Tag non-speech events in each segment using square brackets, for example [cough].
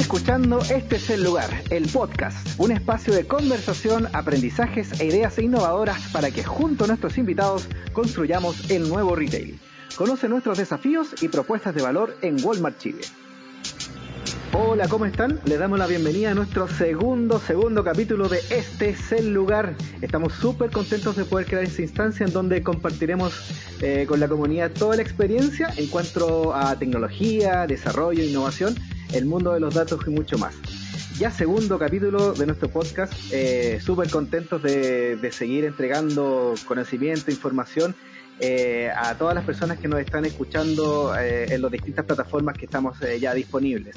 escuchando Este es el lugar, el podcast, un espacio de conversación, aprendizajes e ideas innovadoras para que junto a nuestros invitados construyamos el nuevo retail. Conoce nuestros desafíos y propuestas de valor en Walmart Chile. Hola, ¿cómo están? Les damos la bienvenida a nuestro segundo, segundo capítulo de Este es el lugar. Estamos súper contentos de poder crear esta instancia en donde compartiremos eh, con la comunidad toda la experiencia en cuanto a tecnología, desarrollo, innovación, el mundo de los datos y mucho más. Ya segundo capítulo de nuestro podcast, eh, súper contentos de, seguir entregando conocimiento, información eh, a todas las personas que nos están escuchando en las distintas plataformas que estamos ya disponibles.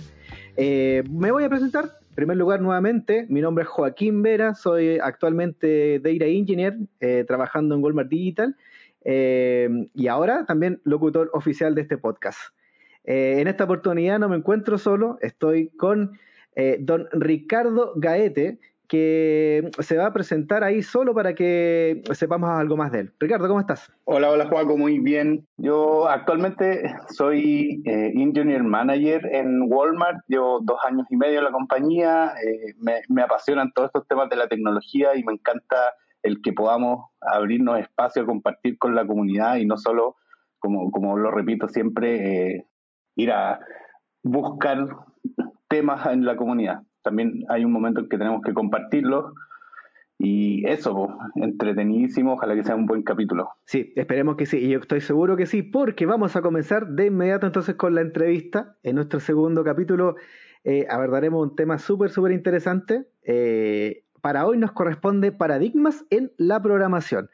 Eh, me voy a presentar. En primer lugar, nuevamente, mi nombre es Joaquín Vera, soy actualmente Data Engineer eh, trabajando en Walmart Digital eh, y ahora también locutor oficial de este podcast. En esta oportunidad no me encuentro solo, estoy con don Ricardo Gaete, que se va a presentar ahí solo para que sepamos algo más de él. Ricardo, ¿cómo estás? Hola, hola Juaco, muy bien. Yo actualmente soy eh, Engineer Manager en Walmart, llevo dos años y medio en la compañía, eh, me, apasionan todos estos temas de la tecnología y me encanta el que podamos abrirnos espacio a compartir con la comunidad y no solo, como, como lo repito siempre, eh, ir a buscar temas en la comunidad también hay un momento en que tenemos que compartirlo. Y eso, entretenidísimo, ojalá que sea un buen capítulo. Sí, esperemos que sí, y yo estoy seguro que sí, porque vamos a comenzar de inmediato entonces con la entrevista. En nuestro segundo capítulo eh, abordaremos un tema súper, súper interesante. Eh, para hoy nos corresponde paradigmas en la programación.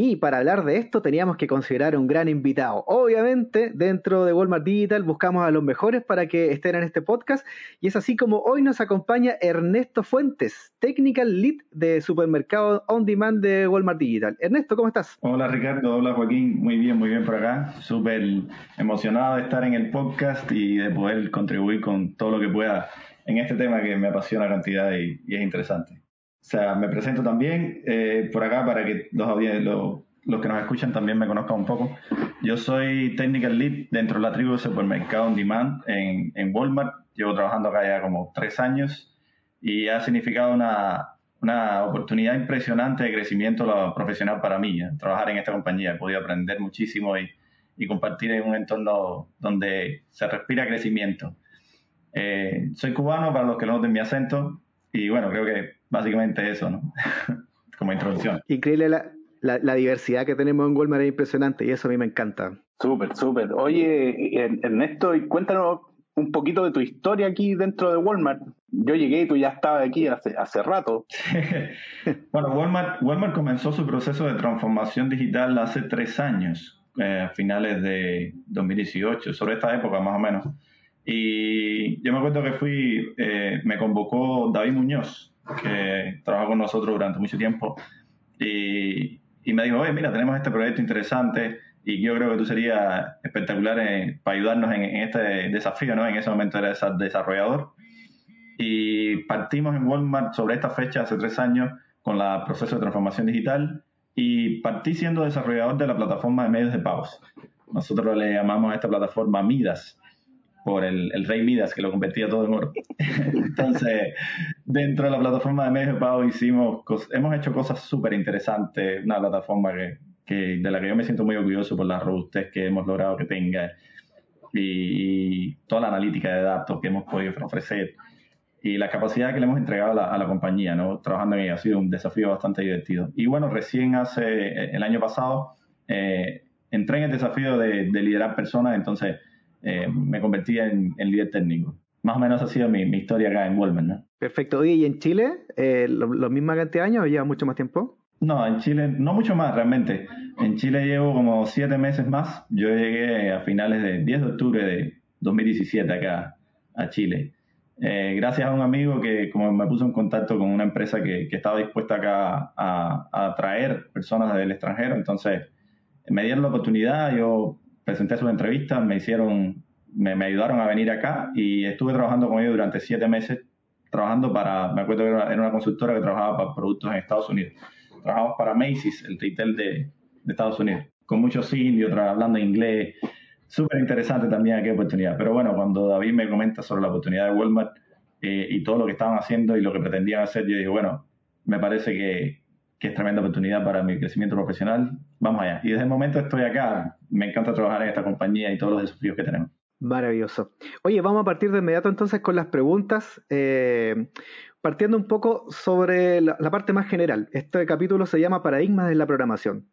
Y para hablar de esto teníamos que considerar un gran invitado. Obviamente, dentro de Walmart Digital buscamos a los mejores para que estén en este podcast. Y es así como hoy nos acompaña Ernesto Fuentes, Technical Lead de Supermercado On Demand de Walmart Digital. Ernesto, ¿cómo estás? Hola Ricardo, hola Joaquín, muy bien, muy bien por acá. Súper emocionado de estar en el podcast y de poder contribuir con todo lo que pueda en este tema que me apasiona cantidad y es interesante. Sea, me presento también eh, por acá para que los, los, los, que nos escuchan también me conozcan un poco. Yo soy Technical Lead dentro de la tribu de Supermercado On Demand en, en Walmart. Llevo trabajando acá ya como tres años y ha significado una, una oportunidad impresionante de crecimiento profesional para mí. ¿eh? Trabajar en esta compañía. He podido aprender muchísimo y, y compartir en un entorno donde se respira crecimiento. Eh, soy cubano, para los que no noten mi acento, y bueno, creo que básicamente eso, ¿no? [laughs] Como introducción. Increíble la, la, diversidad que tenemos en Walmart, es impresionante y eso a mí me encanta. Súper, súper. Oye, Ernesto, cuéntanos un poquito de tu historia aquí dentro de Walmart. Yo llegué y tú ya estabas aquí hace, hace rato. [laughs] bueno, Walmart, Walmart comenzó su proceso de transformación digital hace tres años, eh, a finales de 2018, sobre esta época más o menos. Y yo me acuerdo que fui, eh, me convocó David Muñoz, que trabajó con nosotros durante mucho tiempo, y, y me dijo, oye, mira, tenemos este proyecto interesante y yo creo que tú serías espectacular eh, para ayudarnos en, este desafío, ¿no? En ese momento eres desarrollador. Y partimos en Walmart sobre esta fecha, hace tres años, con la proceso de transformación digital y partí siendo desarrollador de la plataforma de medios de pagos. Nosotros le llamamos a esta plataforma Midas por el, rey Midas, que lo convertía todo en oro. [laughs] Entonces, dentro de la plataforma de de pago hicimos, hemos hecho cosas súper interesantes, una plataforma que, de la que yo me siento muy orgulloso por la robustez que hemos logrado que tenga y, toda la analítica de datos que hemos podido ofrecer y la capacidad que le hemos entregado a la, compañía, ¿no? Trabajando en ella ha sido un desafío bastante divertido. Y bueno, recién hace, el año pasado, eh, entré en el desafío de liderar personas, entonces eh, me convertí en, líder técnico. Más o menos ha sido mi, historia acá en Walmart, ¿no? Perfecto. ¿y en Chile? Eh, ¿Lo, ¿Lo misma cantidad de años o lleva mucho más tiempo? No, en Chile, no mucho más realmente. En Chile llevo como siete meses más. Yo llegué a finales de 10 de octubre de 2017 acá a Chile. Eh, gracias a un amigo que como me puso en contacto con una empresa que, que estaba dispuesta acá a, a, traer personas del extranjero, entonces me dieron la oportunidad, yo presenté sus entrevistas, me hicieron, me, ayudaron a venir acá y estuve trabajando con ellos durante siete meses, trabajando para, me acuerdo que era, una consultora que trabajaba para productos en Estados Unidos. Trabajamos para Macy's, el retail de, Estados Unidos, con muchos indios, hablando inglés. Súper interesante también aquella oportunidad. Pero bueno, cuando David me comenta sobre la oportunidad de Walmart, eh, y todo lo que estaban haciendo y lo que pretendían hacer, yo dije, bueno, me parece que, que es tremenda oportunidad para mi crecimiento profesional, vamos allá. Y desde el momento estoy acá, me encanta trabajar en esta compañía y todos los desafíos que tenemos. Maravilloso. Oye, vamos a partir de inmediato entonces con las preguntas. Eh, partiendo un poco sobre la, parte más general. Este capítulo se llama Paradigmas de la programación.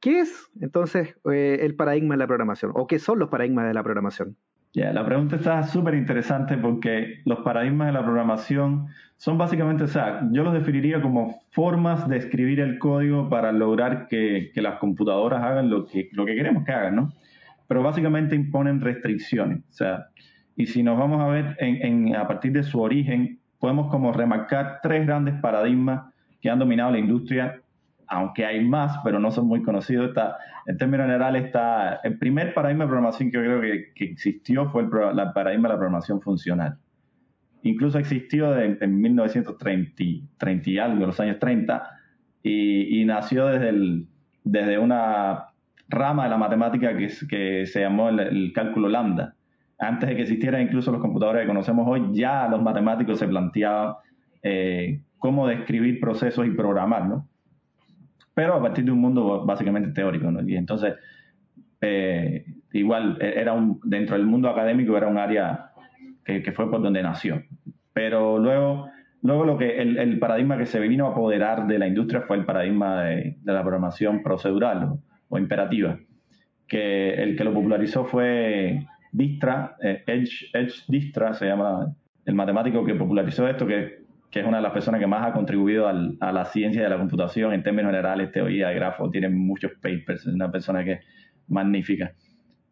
¿Qué es entonces eh, el paradigma de la programación? ¿O qué son los paradigmas de la programación? Ya, la pregunta está súper interesante porque los paradigmas de la programación son básicamente, o sea, yo los definiría como formas de escribir el código para lograr que, las computadoras hagan lo que, lo que queremos que hagan, ¿no? Pero básicamente imponen restricciones, o sea, y si nos vamos a ver en, a partir de su origen, podemos como remarcar tres grandes paradigmas que han dominado la industria, aunque hay más, pero no son muy conocidos. Está, en términos generales, está el primer paradigma de programación que yo creo que, existió fue el, paradigma de la programación funcional. Incluso existió en, 1930 y algo, los años 30, y, nació desde, el, desde una rama de la matemática que, que se llamó el cálculo lambda antes de que existieran incluso los computadores que conocemos hoy, ya los matemáticos se planteaban eh, cómo describir procesos y programar, ¿no? Pero a partir de un mundo básicamente teórico, ¿no? Y entonces, eh, igual, e-, era un, dentro del mundo académico era un área que, fue por donde nació. Pero luego, luego lo que el, paradigma que se vino a apoderar de la industria fue el paradigma de, la programación procedural o imperativa, que el que lo popularizó fue Distra, eh, Edge, Edge Distra se llama el matemático que popularizó esto, que, es una de las personas que más ha contribuido a la ciencia de la computación en términos generales, teoría de grafos, tiene muchos papers, es una persona que es magnífica.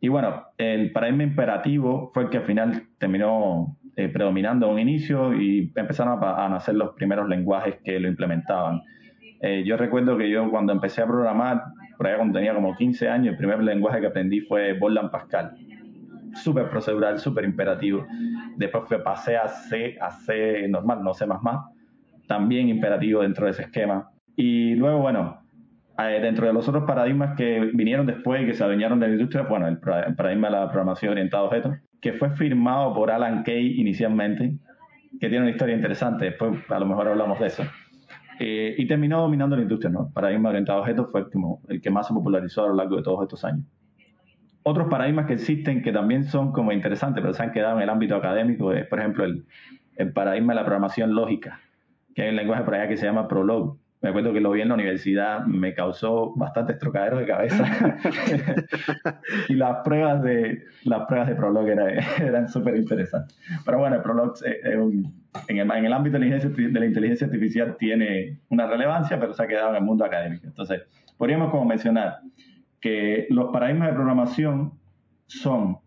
Y bueno, el paradigma imperativo fue el que al final terminó eh, predominando a un inicio y empezaron a, nacer los primeros lenguajes que lo implementaban. Eh, yo recuerdo que yo cuando empecé a programar, por allá cuando tenía como 15 años, el primer lenguaje que aprendí fue Borland Pascal súper procedural, súper imperativo. Después pasé a C, a C normal, no C++, también imperativo dentro de ese esquema. Y luego, bueno, eh, dentro de los otros paradigmas que vinieron después y que se adueñaron de la industria, bueno, el, paradigma de la programación orientada a objetos, que fue firmado por Alan Kay inicialmente, que tiene una historia interesante, después a lo mejor hablamos de eso. Eh, y terminó dominando la industria, ¿no? El paradigma orientado a objetos fue como el que más se popularizó a lo largo de todos estos años otros paradigmas que existen que también son como interesantes, pero se han quedado en el ámbito académico, es por ejemplo el, paradigma de la programación lógica, que hay un lenguaje por allá que se llama Prolog. Me acuerdo que lo vi en la universidad, me causó bastante trocadero de cabeza. [laughs] y las pruebas de las pruebas de Prolog eran, súper interesantes. Pero bueno, Prolog en, el, en el ámbito de la inteligencia artificial tiene una relevancia, pero se ha quedado en el mundo académico. Entonces, podríamos como mencionar que los paradigmas de programación son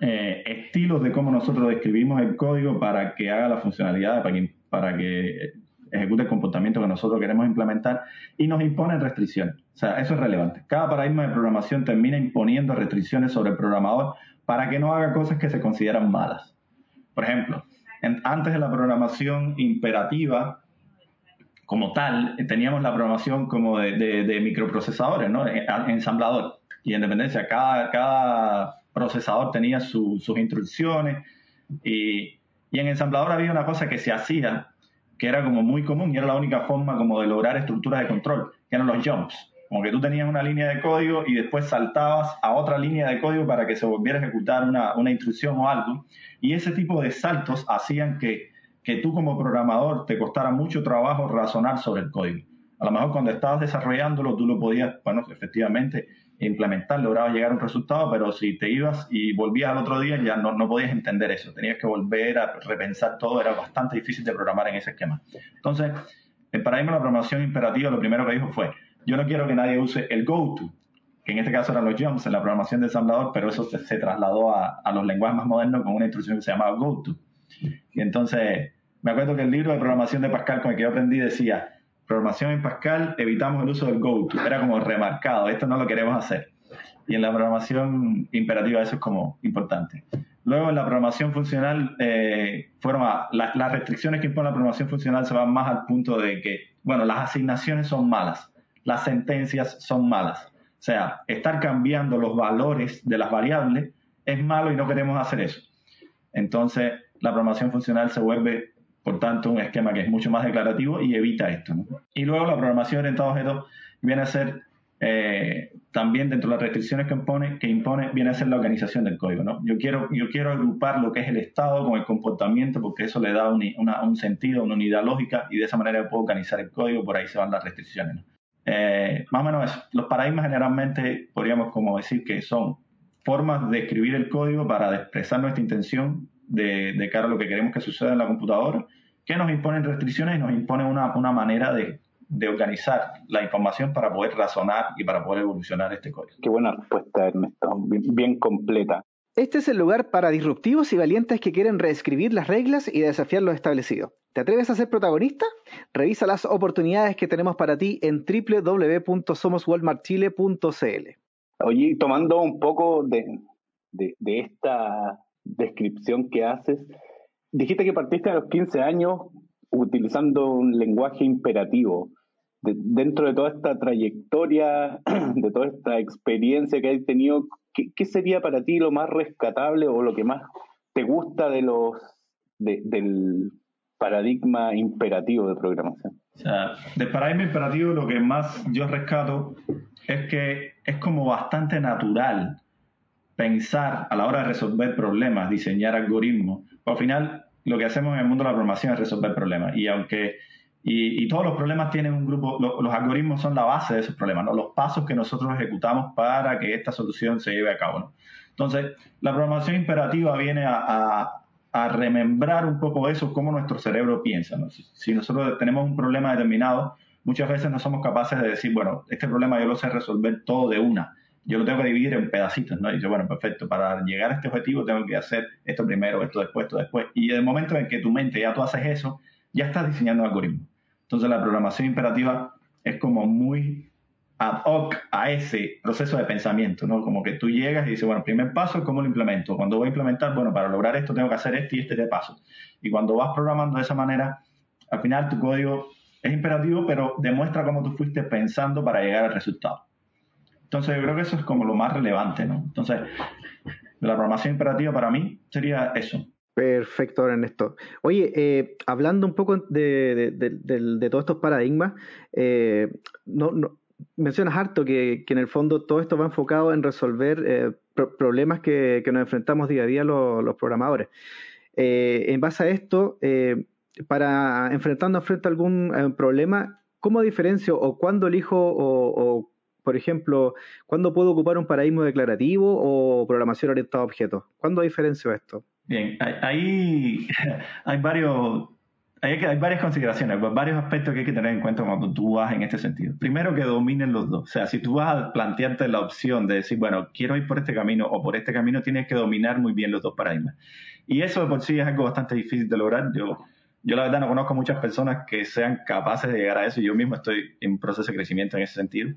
eh, estilos de cómo nosotros describimos el código para que haga la funcionalidad, para que, para que ejecute el comportamiento que nosotros queremos implementar y nos imponen restricciones. O sea, eso es relevante. Cada paradigma de programación termina imponiendo restricciones sobre el programador para que no haga cosas que se consideran malas. Por ejemplo, antes de la programación imperativa, como tal, teníamos la programación como de, microprocesadores, ¿no? Ensamblador. Y en dependencia, cada, cada procesador tenía sus instrucciones. Y, y en ensamblador había una cosa que se hacía, que era como muy común y era la única forma como de lograr estructuras de control, que eran los jumps. Como que tú tenías una línea de código y después saltabas a otra línea de código para que se volviera a ejecutar una, una instrucción o algo. Y ese tipo de saltos hacían que que tú como programador te costara mucho trabajo razonar sobre el código. A lo mejor cuando estabas desarrollándolo tú lo podías, bueno, efectivamente implementar, lograbas llegar a un resultado, pero si te ibas y volvías al otro día ya no, no podías entender eso, tenías que volver a repensar todo, era bastante difícil de programar en ese esquema. Entonces, el paradigma de la programación imperativa lo primero que dijo fue, yo no quiero que nadie use el GoTo, que en este caso eran los jumps en la programación de ensamblador, pero eso se, trasladó a, a, los lenguajes más modernos con una instrucción que se llamaba GoTo. Y entonces, me acuerdo que el libro de programación de Pascal con el que yo aprendí decía, programación en Pascal, evitamos el uso del GoTo. Era como remarcado, esto no lo queremos hacer. Y en la programación imperativa eso es como importante. Luego en la programación funcional, eh, las restricciones que impone la programación funcional se van más al punto de que, bueno, las asignaciones son malas, las sentencias son malas. O sea, estar cambiando los valores de las variables es malo y no queremos hacer eso. Entonces, la programación funcional se vuelve, por tanto, un esquema que es mucho más declarativo y evita esto. Y luego la programación orientada a objetos viene a ser eh, también dentro de las restricciones que impone, que impone, viene a ser la organización del código. Yo, quiero, yo quiero agrupar lo que es el estado con el comportamiento porque eso le da un, sentido, una unidad lógica y de esa manera puedo organizar el código, por ahí se van las restricciones. Eh, más o menos Los paradigmas generalmente podríamos como decir que son formas de escribir el código para expresar nuestra intención de, de cara a lo que queremos que suceda en la computadora, que nos imponen restricciones y nos imponen una, una manera de, de organizar la información para poder razonar y para poder evolucionar este código. Qué buena respuesta, Ernesto, bien, completa. Este es el lugar para disruptivos y valientes que quieren reescribir las reglas y desafiar lo establecido. ¿Te atreves a ser protagonista? Revisa las oportunidades que tenemos para ti en www.somoswalmartchile.cl. Oye, tomando un poco de, de, de esta descripción que haces, dijiste que partiste a los 15 años utilizando un lenguaje imperativo dentro de toda esta trayectoria, [clears throat] de toda esta experiencia que has tenido, ¿qué, sería para ti lo más rescatable o lo que más te gusta de los del paradigma imperativo de programación? O sea, del paradigma imperativo lo que más yo rescato es que es como bastante natural pensar a la hora de resolver problemas, diseñar algoritmos. Al final, lo que hacemos en el mundo de la programación es resolver problemas. Y aunque y, todos los problemas tienen un grupo, los algoritmos son la base de esos problemas, ¿no? los pasos que nosotros ejecutamos para que esta solución se lleve a cabo. Entonces, la programación imperativa viene a, remembrar un poco eso, cómo nuestro cerebro piensa. ¿no? Si, nosotros tenemos un problema determinado, muchas veces no somos capaces de decir, bueno, este problema yo lo sé resolver todo de una. Yo lo tengo que dividir en pedacitos, ¿no? Y dice, bueno, perfecto, para llegar a este objetivo tengo que hacer esto primero, esto después, esto después. Y en el momento en que tu mente ya tú haces eso, ya estás diseñando un algoritmo. Entonces la programación imperativa es como muy ad hoc a ese proceso de pensamiento, ¿no? Como que tú llegas y dices, bueno, primer paso, ¿cómo lo implemento? Cuando voy a implementar, bueno, para lograr esto tengo que hacer este y este de paso. Y cuando vas programando de esa manera, al final tu código es imperativo, pero demuestra cómo tú fuiste pensando para llegar al resultado. Entonces yo creo que eso es como lo más relevante, ¿no? Entonces, la programación imperativa para mí sería eso, Perfecto, Ernesto. Oye, eh, hablando un poco de, todos estos paradigmas, eh, no, mencionas harto que, en el fondo todo esto va enfocado en resolver eh, problemas que, nos enfrentamos día a día los, programadores. en base a esto, para enfrentando frente a algún problema, ¿cómo diferencio o cuándo elijo o, por ejemplo, ¿cuándo puedo ocupar un paradigma declarativo o programación orientada a objetos? ¿Cuándo diferencio esto? Bien, ahí [laughs] hay, varios, hay, hay, varias consideraciones, varios aspectos que hay que tener en cuenta cuando tú vas en este sentido. Primero, que dominen los dos. O sea, si tú vas a plantearte la opción de decir, bueno, quiero ir por este camino o por este camino, tienes que dominar muy bien los dos paradigmas. Y eso de por sí es algo bastante difícil de lograr. Yo, yo la verdad no conozco muchas personas que sean capaces de llegar a eso. Yo mismo estoy en proceso de crecimiento en ese sentido.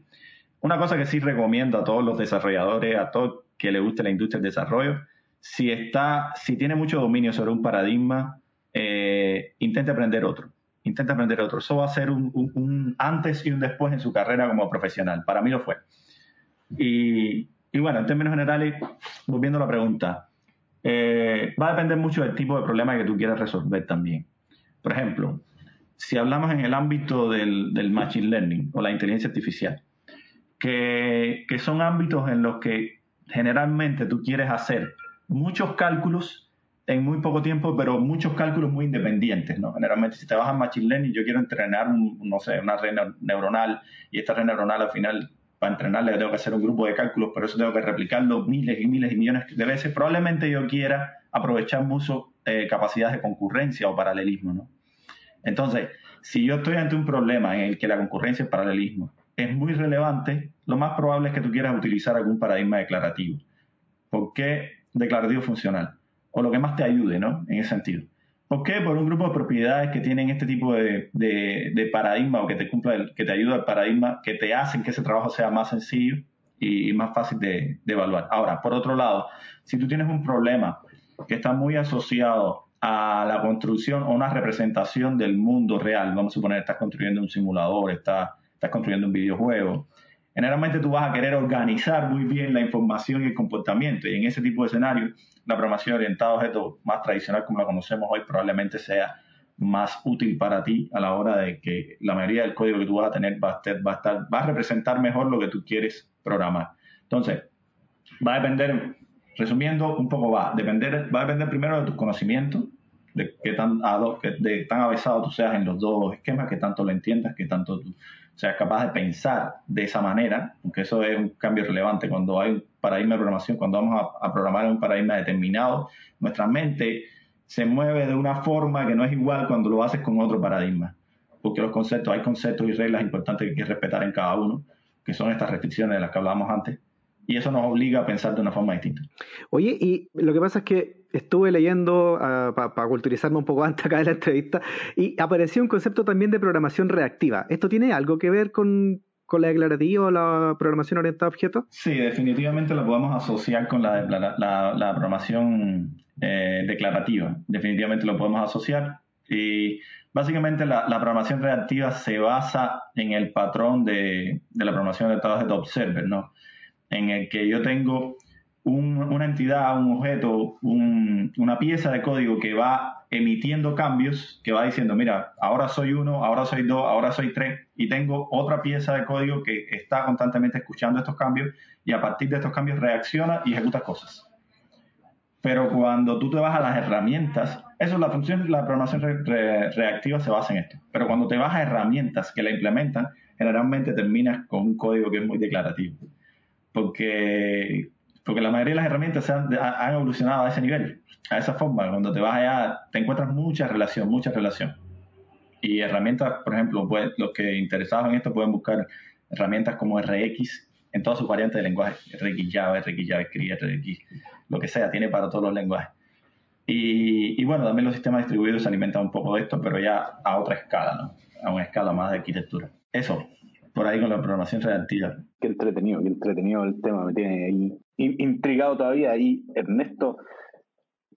Una cosa que sí recomiendo a todos los desarrolladores, a todos que les guste la industria del desarrollo, si, está, si tiene mucho dominio sobre un paradigma, eh, intente aprender otro. Intente aprender otro. Eso va a ser un, antes y un después en su carrera como profesional. Para mí lo fue. Y, bueno, en términos generales, volviendo a la pregunta, eh, va a depender mucho del tipo de problema que tú quieras resolver también. Por ejemplo, si hablamos en el ámbito del, del Machine Learning o la inteligencia artificial, que, son ámbitos en los que generalmente tú quieres hacer muchos cálculos en muy poco tiempo, pero muchos cálculos muy independientes, ¿no? Generalmente, si te vas a Machine Learning, yo quiero entrenar, no sé, una red neuronal, y esta red neuronal al final, para entrenarle, tengo que hacer un grupo de cálculos, pero eso tengo que replicarlo miles y miles y millones de veces. Probablemente yo quiera aprovechar mucho eh, capacidades de concurrencia o paralelismo, ¿no? Entonces, si yo estoy ante un problema en el que la concurrencia el paralelismo es muy relevante, lo más probable es que tú quieras utilizar algún paradigma declarativo. ¿Por qué declarativo funcional, o lo que más te ayude, ¿no? En ese sentido. ¿Por qué? Por un grupo de propiedades que tienen este tipo de, de, paradigma o que te cumpla, que te ayuda al paradigma, que te hacen que ese trabajo sea más sencillo y, más fácil de, de, evaluar. Ahora, por otro lado, si tú tienes un problema que está muy asociado a la construcción o una representación del mundo real, vamos a suponer, estás construyendo un simulador, estás, estás construyendo un videojuego, generalmente tú vas a querer organizar muy bien la información y el comportamiento. Y en ese tipo de escenario, la programación orientada a objetos más tradicional como la conocemos hoy probablemente sea más útil para ti a la hora de que la mayoría del código que tú vas a tener va a, estar, va a, representar mejor lo que tú quieres programar. Entonces, va a depender, resumiendo un poco, va a depender, va a depender primero de tus conocimientos, de qué tan, de tan avanzado tú seas en los dos esquemas, que tanto lo entiendas, que tanto tú seas capaz de pensar de esa manera, aunque eso es un cambio relevante. Cuando hay un paradigma de programación, cuando vamos a, a programar un paradigma determinado, nuestra mente se mueve de una forma que no es igual cuando lo haces con otro paradigma, porque los conceptos, hay conceptos y reglas importantes que hay que respetar en cada uno, que son estas restricciones de las que hablábamos antes, y eso nos obliga a pensar de una forma distinta. Oye, y lo que pasa es que estuve leyendo uh, para culturizarme un poco [laughs] antes acá de la entrevista y apareció un concepto también de programación reactiva. ¿Esto tiene algo que ver con, con la declarativa o la programación orientada a objetos? Sí, definitivamente lo podemos asociar con la, la, la, la programación eh, declarativa. Definitivamente lo podemos asociar. Y básicamente la, programación reactiva se basa en el patrón de, de la programación orientada a objetos observer, ¿no? En el que yo tengo una entidad, un objeto, una pieza de código que va emitiendo cambios, que va diciendo, mira, ahora soy uno, ahora soy dos, ahora soy tres, y tengo otra pieza de código que está constantemente escuchando estos cambios y a partir de estos cambios reacciona y ejecuta cosas. Pero cuando tú te vas a las herramientas, eso es la función, la programación reactiva se basa en esto. Pero cuando te vas a herramientas que la implementan, generalmente terminas con un código que es muy declarativo porque, porque la mayoría de las herramientas han, evolucionado a ese nivel, a esa forma. Cuando te vas allá, te encuentras mucha relación, mucha relación. Y herramientas, por ejemplo, los que interesados en esto pueden buscar herramientas como RX en todas sus variantes de lenguaje, RX Java, RX JavaScript, RX, lo que sea, tiene para todos los lenguajes. Y, y, bueno, también los sistemas distribuidos se alimentan un poco de esto, pero ya a otra escala, ¿no? A una escala más de arquitectura. Eso, por ahí con la programación reactiva. Qué entretenido, qué entretenido el tema, me tiene ahí intrigado todavía. Y Ernesto,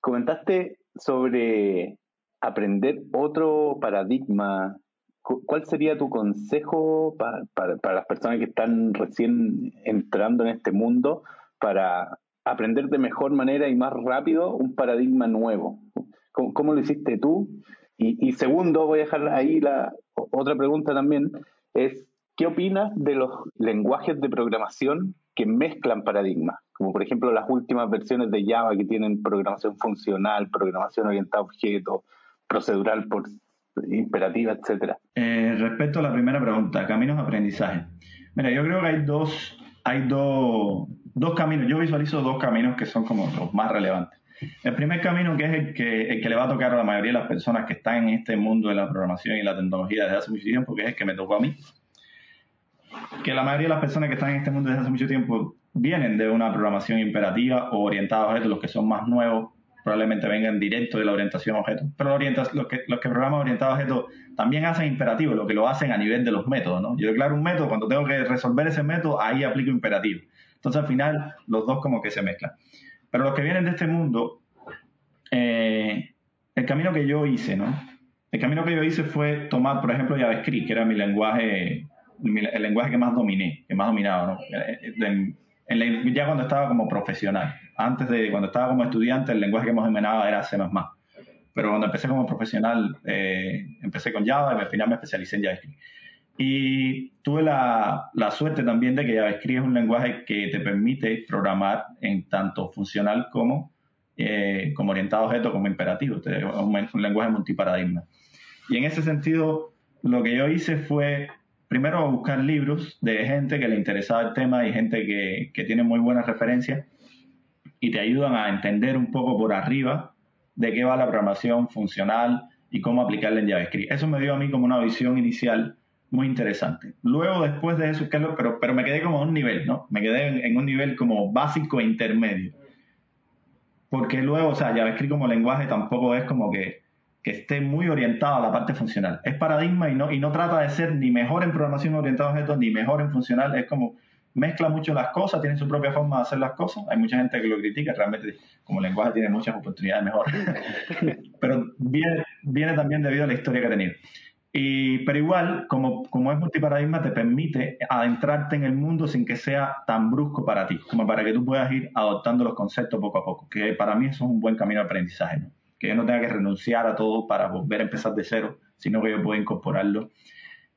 comentaste sobre aprender otro paradigma. ¿Cuál sería tu consejo para, para, las personas que están recién entrando en este mundo para aprender de mejor manera y más rápido un paradigma nuevo? ¿Cómo, lo hiciste tú? Y, segundo, voy a dejar ahí la otra pregunta también, es ¿Qué opinas de los lenguajes de programación que mezclan paradigmas? Como por ejemplo las últimas versiones de Java que tienen programación funcional, programación orientada a objetos, procedural por imperativa, etcétera. Eh, respecto a la primera pregunta, caminos de aprendizaje. Mira, yo creo que hay dos, hay dos, dos caminos. Yo visualizo dos caminos que son como los más relevantes. El primer camino, que es el que, el que le va a tocar a la mayoría de las personas que están en este mundo de la programación y la tecnología desde hace mucho tiempo, que es el que me tocó a mí, que la mayoría de las personas que están en este mundo desde hace mucho tiempo vienen de una programación imperativa o orientada a objetos, los que son más nuevos probablemente vengan directo de la orientación a objetos. Pero los, que, los que programan orientados a objetos también hacen imperativo, lo que lo hacen a nivel de los métodos. ¿no? Yo declaro un método, cuando tengo que resolver ese método, ahí aplico imperativo. Entonces al final los dos como que se mezclan. Pero los que vienen de este mundo, eh, el camino que yo hice, ¿no? El camino que yo hice fue tomar, por ejemplo, JavaScript, que era mi lenguaje el lenguaje que más dominé, que más dominaba, ¿no? En, ya cuando estaba como profesional. Antes de cuando estaba como estudiante, el lenguaje que más dominaba era C++. Pero cuando empecé como profesional, eh, empecé con Java y al final me especialicé en JavaScript. Y tuve la, la, suerte también de que JavaScript es un lenguaje que te permite programar en tanto funcional como, eh, como orientado a objetos, como imperativo. Es un, un lenguaje multiparadigma. Y en ese sentido, lo que yo hice fue primero buscar libros de gente que le interesaba el tema y gente que, que tiene muy buenas referencias y te ayudan a entender un poco por arriba de qué va la programación funcional y cómo aplicarla en JavaScript. Eso me dio a mí como una visión inicial muy interesante. Luego, después de eso, pero, pero me quedé como en un nivel, ¿no? Me quedé en, en, un nivel como básico e intermedio. Porque luego, o sea, JavaScript como lenguaje tampoco es como que que esté muy orientado a la parte funcional. Es paradigma y no, y no trata de ser ni mejor en programación orientada a objetos ni mejor en funcional. Es como mezcla mucho las cosas, tiene su propia forma de hacer las cosas. Hay mucha gente que lo critica, realmente como lenguaje tiene muchas oportunidades mejor. [laughs] Pero viene, viene también debido a la historia que ha tenido. Y, pero igual, como, como es multiparadigma, te permite adentrarte en el mundo sin que sea tan brusco para ti, como para que tú puedas ir adoptando los conceptos poco a poco, que para mí eso es un buen camino de aprendizaje, ¿no? Que yo no tenga que renunciar a todo para volver a empezar de cero, sino que yo pueda incorporarlo.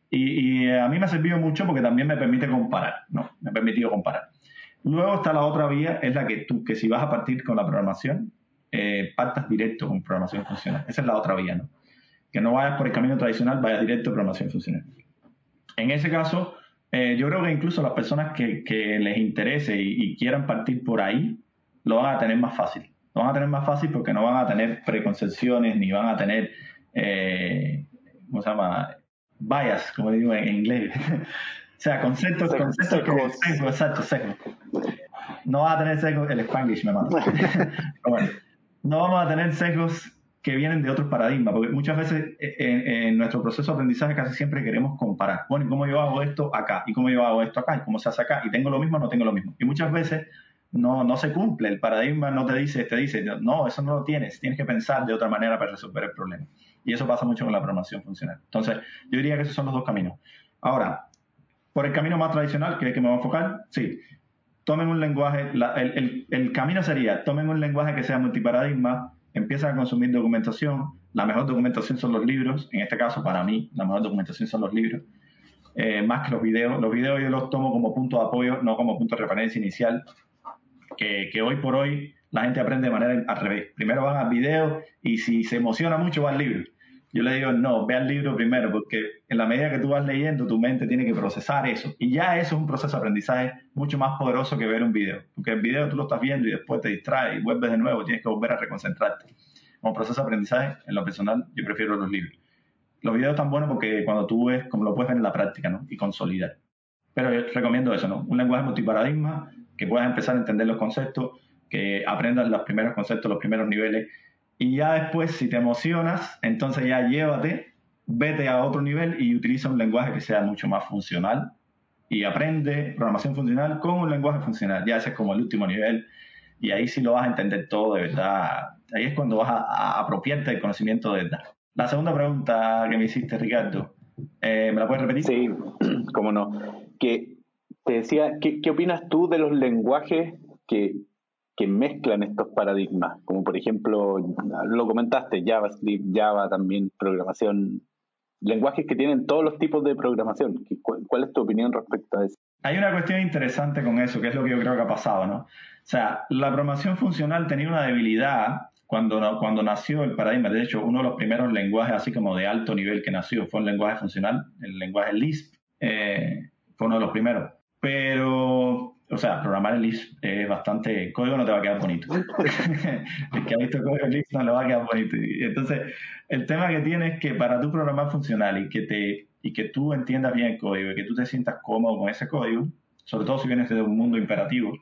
Y, y a mí me ha servido mucho porque también me permite comparar, ¿no? Me ha permitido comparar. Luego está la otra vía, es la que tú, que si vas a partir con la programación, eh, partas directo con programación funcional. Esa es la otra vía, ¿no? que no vayas por el camino tradicional, vayas directo a programación funcional. En ese caso, eh, yo creo que incluso las personas que, les interese y, quieran partir por ahí, lo van a tener más fácil. Lo van a tener más fácil porque no van a tener preconcepciones ni van a tener, eh, ¿cómo se llama? Bias, como digo en, inglés. [laughs] o sea, conceptos, conceptos que... exacto, seco. No van a tener sesgos, el Spanglish me mata. [laughs] bueno, no vamos a tener sesgos que vienen de otros paradigmas, porque muchas veces eh, en, nuestro proceso de aprendizaje casi siempre queremos comparar, bueno, ¿y cómo yo hago esto acá? ¿Y cómo yo hago esto acá? ¿Y cómo se hace acá? ¿Y tengo lo mismo o no tengo lo mismo? Y muchas veces no, no se cumple, el paradigma no te dice, te dice, no, eso no lo tienes, tienes que pensar de otra manera para resolver el problema. Y eso pasa mucho con la programación funcional. Entonces, yo diría que esos son los dos caminos. Ahora, por el camino más tradicional, que que me voy a enfocar, sí, tomen un lenguaje, el camino sería, tomen un lenguaje que sea multiparadigma, empiezan a consumir documentación. La mejor documentación son los libros. En este caso, para mí, la mejor documentación son los libros. Eh, más que los videos. Los videos yo los tomo como punto de apoyo, no como punto de referencia inicial. Que, hoy por hoy la gente aprende de manera al revés. Primero van al video y si se emociona mucho va al libro. Yo le digo, no, ve al libro primero, porque en la medida que tú vas leyendo, tu mente tiene que procesar eso. Y ya eso es un proceso de aprendizaje mucho más poderoso que ver un video. Porque el video tú lo estás viendo y después te distraes y vuelves de nuevo, tienes que volver a reconcentrarte. Como proceso de aprendizaje, en lo personal, yo prefiero los libros. Los videos están buenos porque cuando tú ves, como lo puedes ver en la práctica, ¿no? Y consolidar. Pero yo recomiendo eso, ¿no? Un lenguaje multiparadigma, que puedas empezar a entender los conceptos, que aprendas los primeros conceptos, los primeros niveles y ya después, si te emocionas, entonces ya llévate, vete a otro nivel y utiliza un lenguaje que sea mucho más funcional y aprende programación funcional con un lenguaje funcional. Ya ese es como el último nivel y ahí sí lo vas a entender todo de verdad. Ahí es cuando vas a, apropiarte del conocimiento de verdad. La segunda pregunta que me hiciste, Ricardo, eh, ¿me la puedes repetir? Sí, [clears throat] cómo no. Que te decía, ¿qué, ¿qué opinas tú de los lenguajes que que mezclan estos paradigmas, como por ejemplo, lo comentaste, JavaScript, Java también, programación, lenguajes que tienen todos los tipos de programación. ¿Cuál es tu opinión respecto a eso? Hay una cuestión interesante con eso, que es lo que yo creo que ha pasado, ¿no? O sea, la programación funcional tenía una debilidad cuando, cuando nació el paradigma. De hecho, uno de los primeros lenguajes así como de alto nivel que nació fue un lenguaje funcional, el lenguaje Lisp, eh, fue uno de los primeros. Pero o sea, programar en Lisp es bastante, el código no te va a quedar bonito. [laughs] el que ha visto código en Lisp no le va a quedar bonito. entonces, el tema que tienes es que para tu programar funcional y que, te, y que tú entiendas bien el código y que tú te sientas cómodo con ese código, sobre todo si vienes de un mundo imperativo,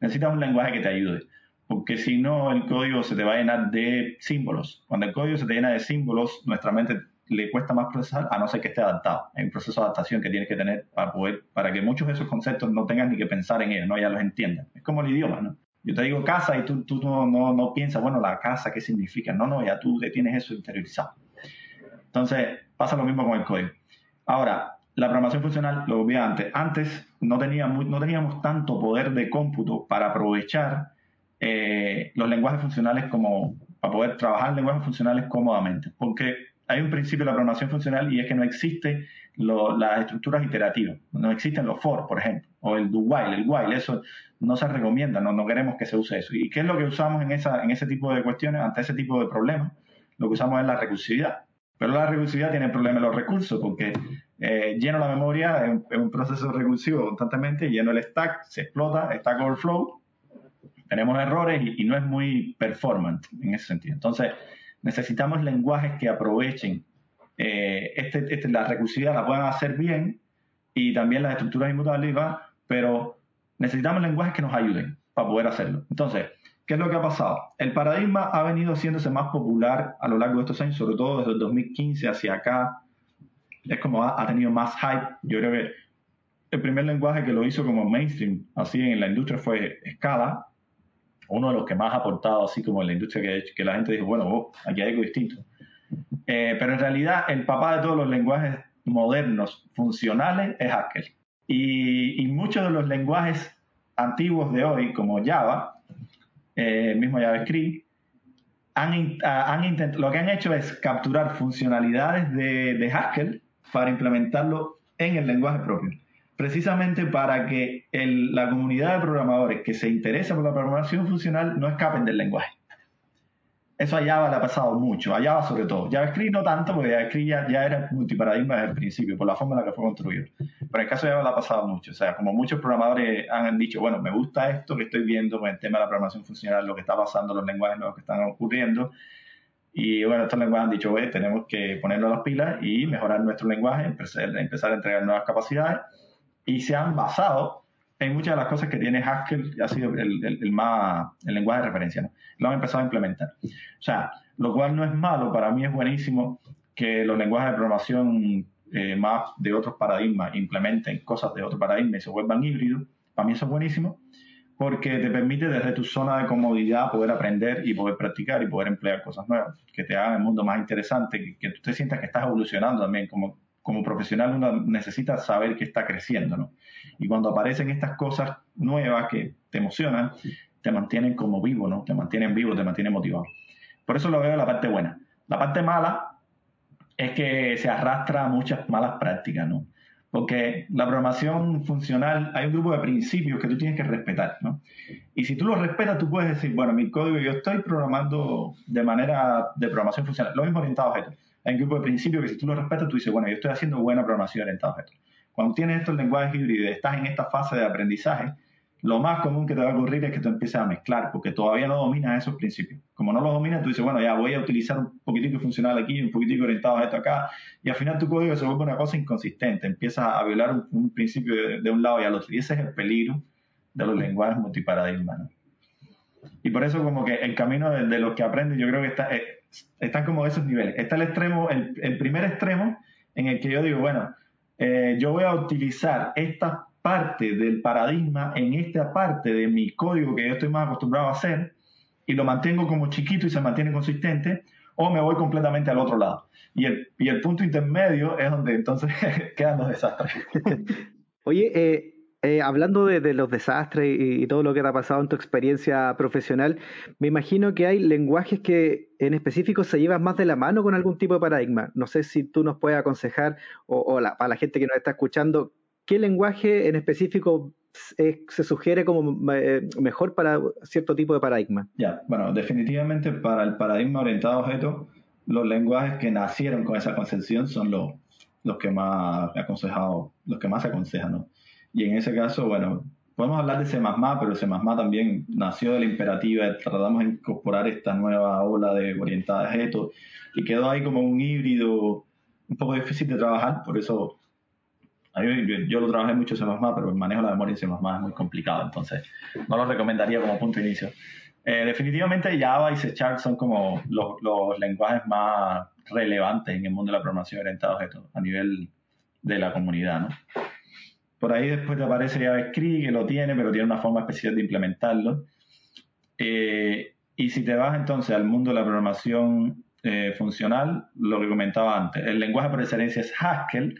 necesitas un lenguaje que te ayude. Porque si no, el código se te va a llenar de símbolos. Cuando el código se te llena de símbolos, nuestra mente le cuesta más procesar a no ser que esté adaptado. Hay un proceso de adaptación que tienes que tener para poder, para que muchos de esos conceptos no tengas ni que pensar en ellos, ¿no? Ya los entiendas. Es como el idioma, ¿no? Yo te digo casa y tú, tú no, no, no piensas, bueno, la casa, ¿qué significa? No, no, ya tú tienes eso interiorizado. Entonces, pasa lo mismo con el código. Ahora, la programación funcional, lo vi antes. Antes no teníamos, no teníamos tanto poder de cómputo para aprovechar eh, los lenguajes funcionales como, para poder trabajar en lenguajes funcionales cómodamente. Porque hay un principio de la programación funcional y es que no existen las estructuras iterativas, no existen los for, por ejemplo, o el do while, el while, eso no se recomienda, no, queremos que se use eso. ¿Y qué es lo que usamos en, esa, en ese tipo de cuestiones, ante ese tipo de problemas? Lo que usamos es la recursividad. Pero la recursividad tiene el problema de los recursos, porque eh, lleno la memoria es un, proceso recursivo constantemente, lleno el stack, se explota, stack overflow, tenemos errores y, y no es muy performant en ese sentido. Entonces, necesitamos lenguajes que aprovechen eh, este, este, la recursividad, la puedan hacer bien y también las estructuras inmutables, pero necesitamos lenguajes que nos ayuden para poder hacerlo. Entonces, ¿qué es lo que ha pasado? El paradigma ha venido haciéndose más popular a lo largo de estos años, sobre todo desde el 2015 hacia acá. Es como ha, ha tenido más hype. Yo creo que el primer lenguaje que lo hizo como mainstream, así en la industria, fue Scala, uno de los que más ha aportado, así como en la industria, que, que la gente dijo, bueno, oh, aquí hay algo distinto. Eh, pero en realidad el papá de todos los lenguajes modernos funcionales es Haskell. Y, muchos de los lenguajes antiguos de hoy, como Java, eh, mismo JavaScript, han, han lo que han hecho es capturar funcionalidades de, de Haskell para implementarlo en el lenguaje propio precisamente para que la comunidad de programadores que se interesa por la programación funcional no escapen del lenguaje. Eso a Java le ha pasado mucho, a Java sobre todo. JavaScript no tanto, porque JavaScript ya, ya era multiparadigma desde el principio, por la forma en la que fue construido. Pero en el caso de Java le ha pasado mucho. O sea, como muchos programadores han dicho, bueno, me gusta esto que estoy viendo con el tema de la programación funcional, lo que está pasando, los lenguajes nuevos que están ocurriendo. Y bueno, estos lenguajes han dicho, oye, tenemos que ponerlo a las pilas y mejorar nuestro lenguaje, empezar a entregar nuevas capacidades y se han basado en muchas de las cosas que tiene Haskell, ha sido el, el, más, el lenguaje de referencia, ¿no? lo han empezado a implementar. O sea, lo cual no es malo, para mí es buenísimo que los lenguajes de programación eh, más de otros paradigmas implementen cosas de otro paradigma y se vuelvan híbridos. Para mí eso es buenísimo porque te permite desde tu zona de comodidad poder aprender y poder practicar y poder emplear cosas nuevas que te hagan el mundo más interesante, que, que tú te sientas que estás evolucionando también como, como profesional uno necesita saber que está creciendo, ¿no? Y cuando aparecen estas cosas nuevas que te emocionan, te mantienen como vivo, ¿no? Te mantienen vivo, te mantienen motivado. Por eso lo veo la parte buena. La parte mala es que se arrastra a muchas malas prácticas, ¿no? Porque la programación funcional, hay un grupo de principios que tú tienes que respetar, ¿no? Y si tú los respetas, tú puedes decir, bueno, mi código yo estoy programando de manera de programación funcional, lo mismo orientado a objetos hay un grupo de principios que si tú lo respetas, tú dices, bueno, yo estoy haciendo buena programación orientada a objetos. Cuando tienes estos lenguajes híbridos estás en esta fase de aprendizaje, lo más común que te va a ocurrir es que tú empieces a mezclar, porque todavía no dominas esos principios. Como no los dominas, tú dices, bueno, ya voy a utilizar un poquitico funcional aquí, un poquitico orientado a esto acá, y al final tu código se vuelve una cosa inconsistente, empiezas a violar un, principio de, un lado y al otro. Y ese es el peligro de los lenguajes multiparadigmas. Y por eso como que el camino de, de los que aprenden, yo creo que está, eh, están como esos niveles. Está el extremo, el, primer extremo en el que yo digo, bueno, eh, yo voy a utilizar esta parte del paradigma en esta parte de mi código que yo estoy más acostumbrado a hacer y lo mantengo como chiquito y se mantiene consistente, o me voy completamente al otro lado. Y el, y el punto intermedio es donde entonces [laughs] quedan los desastres. [laughs] Oye, eh, eh, hablando de, los desastres y, todo lo que te ha pasado en tu experiencia profesional, me imagino que hay lenguajes que en específico se llevan más de la mano con algún tipo de paradigma. No sé si tú nos puedes aconsejar, o, para la gente que nos está escuchando, qué lenguaje en específico se sugiere como eh, mejor para cierto tipo de paradigma. Ya, bueno, definitivamente para el paradigma orientado a objetos, los lenguajes que nacieron con esa concepción son los que más aconsejado, los que más se aconsejan, ¿no? Y en ese caso, bueno, podemos hablar de C++, pero C++ también nació de la imperativa, tratamos de incorporar esta nueva ola de orientada a objetos y quedó ahí como un híbrido un poco difícil de trabajar, por eso yo, lo trabajé mucho en C++, pero el manejo de la memoria en C++ es muy complicado, entonces no lo recomendaría como punto de inicio. Eh, definitivamente Java y C Sharp son como los, los, lenguajes más relevantes en el mundo de la programación orientada a objetos a nivel de la comunidad, ¿no? Por ahí después te aparece JavaScript, que lo tiene, pero tiene una forma especial de implementarlo. Eh, y si te vas entonces al mundo de la programación eh, funcional, lo que comentaba antes, el lenguaje por excelencia es Haskell,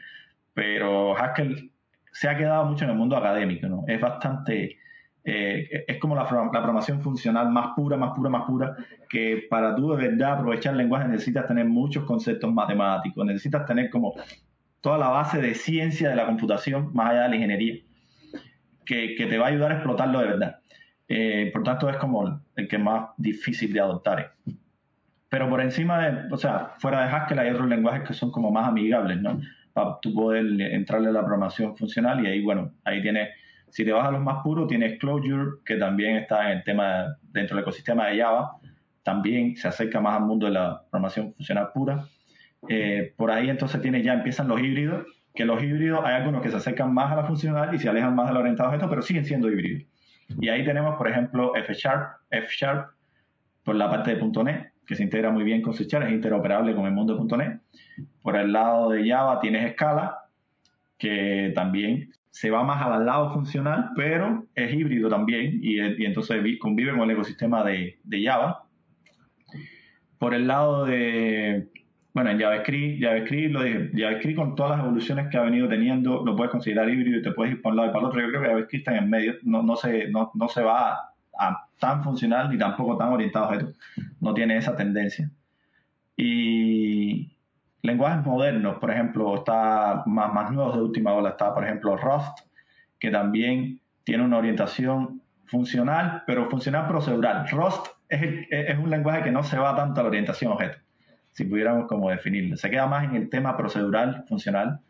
pero Haskell se ha quedado mucho en el mundo académico, ¿no? Es bastante, eh, es como la, la, programación funcional más pura, más pura, más pura, que para tú de verdad aprovechar el lenguaje necesitas tener muchos conceptos matemáticos, necesitas tener como toda la base de ciencia de la computación, más allá de la ingeniería, que, te va a ayudar a explotarlo de verdad. Eh, por tanto, es como el que más difícil de adoptar Pero por encima de, o sea, fuera de Haskell hay otros lenguajes que son como más amigables, ¿no? Para tú poder entrarle a la programación funcional y ahí, bueno, ahí tienes, si te vas a los más puros, tienes Clojure, que también está en el tema, dentro del ecosistema de Java, también se acerca más al mundo de la programación funcional pura. Eh, por ahí entonces tiene, ya empiezan los híbridos, que los híbridos hay algunos que se acercan más a la funcional y se alejan más del orientado a objetos, pero siguen siendo híbridos. Y ahí tenemos, por ejemplo, F Sharp, F Sharp, por la parte de .NET, que se integra muy bien con C es interoperable con el mundo de .NET. Por el lado de Java tienes Scala, que también se va más al lado funcional, pero es híbrido también y, entonces convive con el ecosistema de Java. Por el lado de bueno, en JavaScript, JavaScript, lo dije, JavaScript con todas las evoluciones que ha venido teniendo, lo puedes considerar híbrido y te puedes ir para un lado y para el otro. Yo creo que JavaScript está en el medio, no, no, se, no, no se va a, tan funcional ni tampoco tan orientado a objetos. No tiene esa tendencia. Y lenguajes modernos, por ejemplo, está más, más nuevos de última ola, está por ejemplo Rust, que también tiene una orientación funcional, pero funcional procedural. Rust es, es un lenguaje que no se va tanto a la orientación a objetos si pudiéramos como definirlo. Se queda más en el tema procedural, funcional.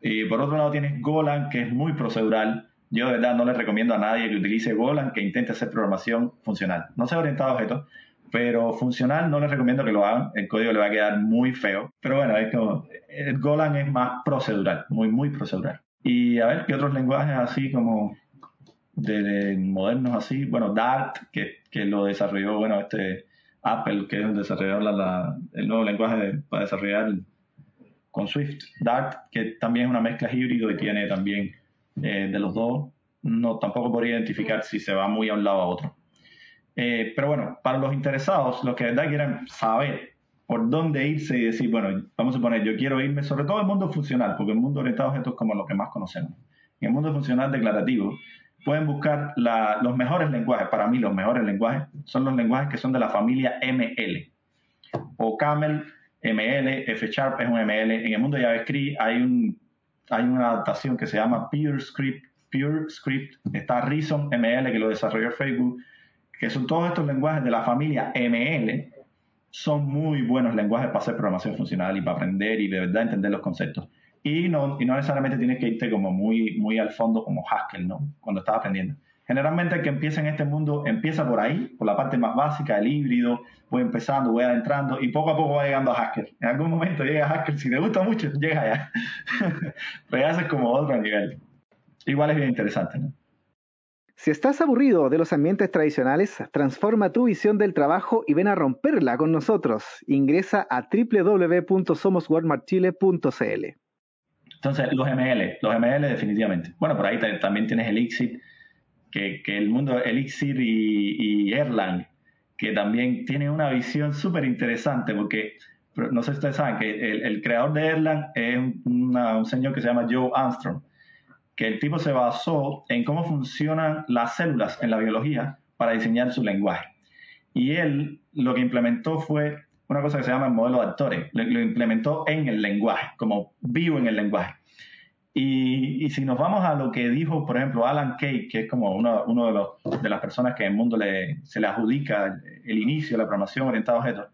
Y por otro lado tienes Golan, que es muy procedural. Yo de verdad no le recomiendo a nadie que utilice Golan, que intente hacer programación funcional. No sea orientado a objetos, pero funcional no les recomiendo que lo hagan. El código le va a quedar muy feo. Pero bueno, es como, el Golan es más procedural, muy, muy procedural. Y a ver, ¿qué otros lenguajes así como de, modernos así? Bueno, Dart, que, que lo desarrolló, bueno, este Apple, que es el desarrollador la, el nuevo lenguaje para desarrollar con Swift. Dart, que también es una mezcla híbrido y tiene también eh, de los dos. No, tampoco podría identificar si se va muy a un lado a otro. Eh, pero bueno, para los interesados, los que de verdad quieran saber por dónde irse y decir, bueno, vamos a suponer, yo quiero irme sobre todo el mundo funcional, porque el mundo orientado a objetos es como lo que más conocemos. En el mundo funcional declarativo, pueden buscar los mejores lenguajes. Para mí, los mejores lenguajes son los lenguajes que son de la familia ML. O Camel, ML, F Sharp es un ML. En el mundo de JavaScript hay, un, hay una adaptación que se llama PureScript. PureScript. Está Reason ML, que lo desarrolló Facebook. Que son todos estos lenguajes de la familia ML. Son muy buenos lenguajes para hacer programación funcional y para aprender y de verdad entender los conceptos. Y no, y no necesariamente tienes que irte como muy, muy al fondo como Haskell, ¿no? Cuando estás aprendiendo. Generalmente el que empieza en este mundo empieza por ahí, por la parte más básica, el híbrido, voy empezando, voy adentrando y poco a poco va llegando a Haskell. En algún momento llega a Haskell, si te gusta mucho, llega allá. [laughs] Pero ya es como otro nivel. Igual es bien interesante, ¿no? Si estás aburrido de los ambientes tradicionales, transforma tu visión del trabajo y ven a romperla con nosotros. Ingresa a www.somoswalmartchile.cl. Entonces, los ML, los ML definitivamente. Bueno, por ahí también tienes Elixir, que, que el mundo Elixir y, y, Erlang, que también tiene una visión súper interesante, porque no sé si ustedes saben que el, creador de Erlang es un señor que se llama Joe Armstrong, que el tipo se basó en cómo funcionan las células en la biología para diseñar su lenguaje. Y él lo que implementó fue una cosa que se llama el modelo de actores. Lo, implementó en el lenguaje, como vivo en el lenguaje. Y, si nos vamos a lo que dijo, por ejemplo, Alan Kay, que es como uno, de, los, de las personas que en el mundo le, se le adjudica el, inicio de la programación orientada a objetos,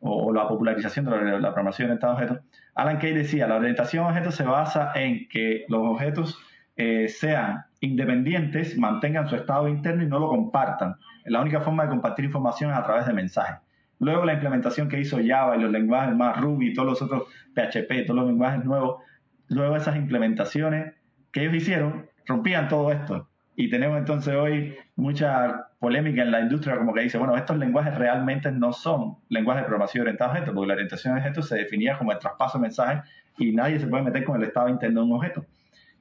o, la popularización de la, programación orientada a objetos, Alan Kay decía, la orientación a objetos se basa en que los objetos eh, sean independientes, mantengan su estado interno y no lo compartan. La única forma de compartir información es a través de mensajes. Luego la implementación que hizo Java y los lenguajes más Ruby todos los otros PHP, todos los lenguajes nuevos, luego esas implementaciones que ellos hicieron rompían todo esto. Y tenemos entonces hoy mucha polémica en la industria como que dice, bueno, estos lenguajes realmente no son lenguajes de programación orientados a objetos, porque la orientación a objetos se definía como el traspaso de mensajes y nadie se puede meter con el estado interno de un objeto.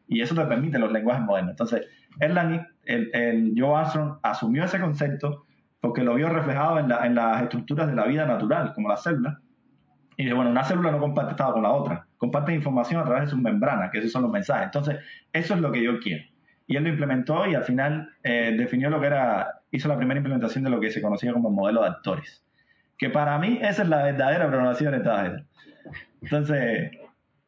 Y eso te permite los lenguajes modernos. Entonces, Erlang, el, el Joe Armstrong asumió ese concepto, porque lo vio reflejado en, las estructuras de la vida natural, como las células. Y de, bueno, una célula no comparte estado con la otra, comparte información a través de sus membranas, que esos son los mensajes. Entonces, eso es lo que yo quiero. Y él lo implementó y al final eh, definió lo que era, hizo la primera implementación de lo que se conocía como modelo de actores. Que para mí esa es la verdadera programación orientada Entonces,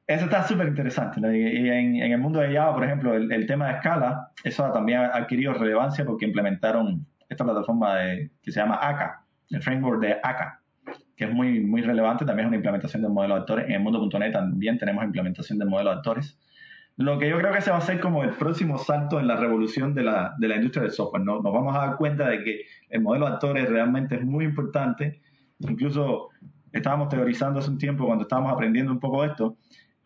eso está súper interesante. Y en, el mundo de Java, por ejemplo, el, el, tema de escala, eso también ha adquirido relevancia porque implementaron esta plataforma de, que se llama ACA, el framework de ACA, que es muy, muy relevante, también es una implementación del modelo de actores. En el mundo.net también tenemos implementación del modelo de actores. Lo que yo creo que se va a hacer como el próximo salto en la revolución de la, de la industria del software. ¿no? Nos vamos a dar cuenta de que el modelo de actores realmente es muy importante. Incluso estábamos teorizando hace un tiempo cuando estábamos aprendiendo un poco de esto.